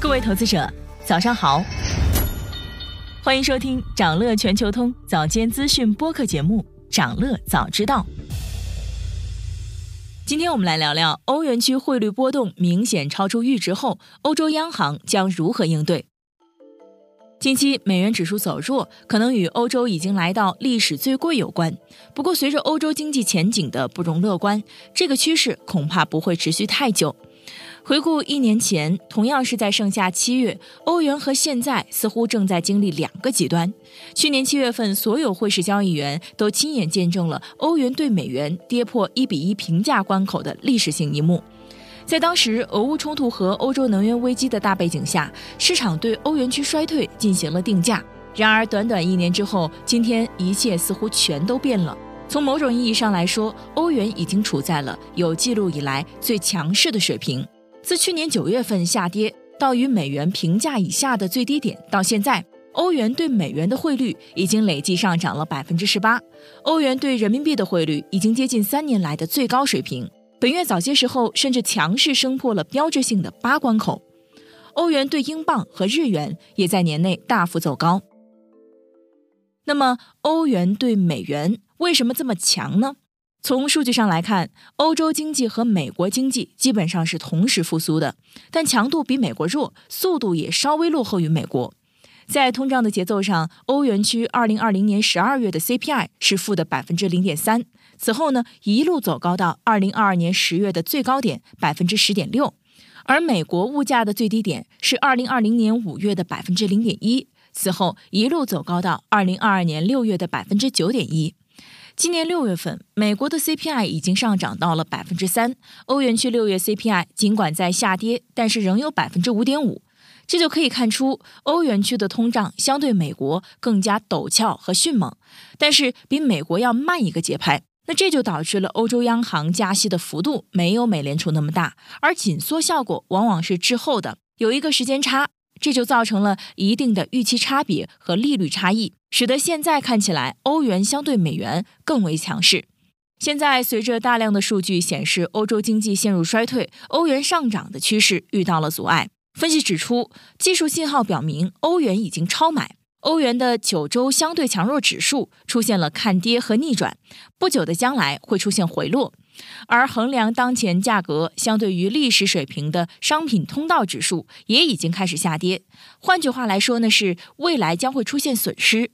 各位投资者，早上好，欢迎收听长乐全球通早间资讯播客节目《长乐早知道》。今天我们来聊聊欧元区汇率波动明显超出阈值后，欧洲央行将如何应对？近期美元指数走弱，可能与欧洲已经来到历史最贵有关。不过，随着欧洲经济前景的不容乐观，这个趋势恐怕不会持续太久。回顾一年前，同样是在盛夏七月，欧元和现在似乎正在经历两个极端。去年七月份，所有汇市交易员都亲眼见证了欧元对美元跌破一比一平价关口的历史性一幕。在当时俄乌冲突和欧洲能源危机的大背景下，市场对欧元区衰退进行了定价。然而，短短一年之后，今天一切似乎全都变了。从某种意义上来说，欧元已经处在了有记录以来最强势的水平。自去年九月份下跌到与美元平价以下的最低点，到现在，欧元对美元的汇率已经累计上涨了百分之十八，欧元对人民币的汇率已经接近三年来的最高水平。本月早些时候，甚至强势升破了标志性的八关口。欧元对英镑和日元也在年内大幅走高。那么，欧元对美元为什么这么强呢？从数据上来看，欧洲经济和美国经济基本上是同时复苏的，但强度比美国弱，速度也稍微落后于美国。在通胀的节奏上，欧元区2020年12月的 CPI 是负的百分之零点三，此后呢一路走高到2022年10月的最高点百分之十点六，而美国物价的最低点是2020年5月的百分之零点一，此后一路走高到2022年6月的百分之九点一。今年六月份，美国的 CPI 已经上涨到了百分之三，欧元区六月 CPI 尽管在下跌，但是仍有百分之五点五，这就可以看出欧元区的通胀相对美国更加陡峭和迅猛，但是比美国要慢一个节拍。那这就导致了欧洲央行加息的幅度没有美联储那么大，而紧缩效果往往是滞后的，有一个时间差。这就造成了一定的预期差别和利率差异，使得现在看起来欧元相对美元更为强势。现在随着大量的数据显示欧洲经济陷入衰退，欧元上涨的趋势遇到了阻碍。分析指出，技术信号表明欧元已经超买，欧元的九周相对强弱指数出现了看跌和逆转，不久的将来会出现回落。而衡量当前价格相对于历史水平的商品通道指数也已经开始下跌。换句话来说呢，是未来将会出现损失。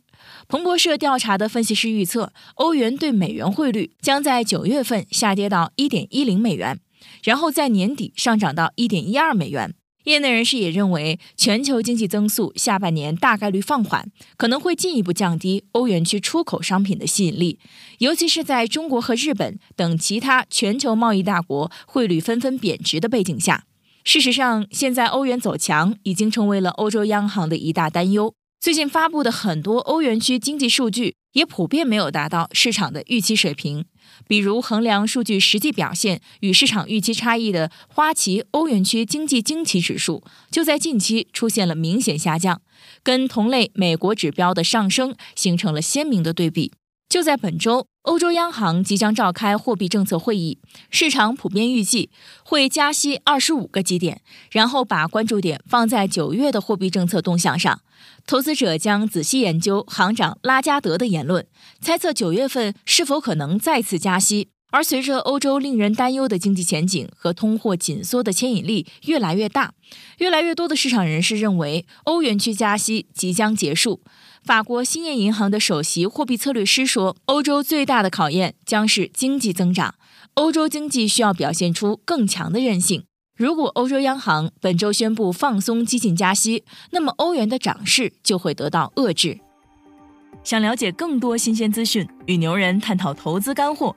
彭博社调查的分析师预测，欧元对美元汇率将在九月份下跌到一点一零美元，然后在年底上涨到一点一二美元。业内人士也认为，全球经济增速下半年大概率放缓，可能会进一步降低欧元区出口商品的吸引力，尤其是在中国和日本等其他全球贸易大国汇率纷纷贬值的背景下。事实上，现在欧元走强已经成为了欧洲央行的一大担忧。最近发布的很多欧元区经济数据也普遍没有达到市场的预期水平，比如衡量数据实际表现与市场预期差异的花旗欧元区经济惊奇指数，就在近期出现了明显下降，跟同类美国指标的上升形成了鲜明的对比。就在本周，欧洲央行即将召开货币政策会议，市场普遍预计会加息二十五个基点，然后把关注点放在九月的货币政策动向上。投资者将仔细研究行长拉加德的言论，猜测九月份是否可能再次加息。而随着欧洲令人担忧的经济前景和通货紧缩的牵引力越来越大，越来越多的市场人士认为欧元区加息即将结束。法国兴业银行的首席货币策略师说：“欧洲最大的考验将是经济增长，欧洲经济需要表现出更强的韧性。”如果欧洲央行本周宣布放松激进加息，那么欧元的涨势就会得到遏制。想了解更多新鲜资讯，与牛人探讨投资干货，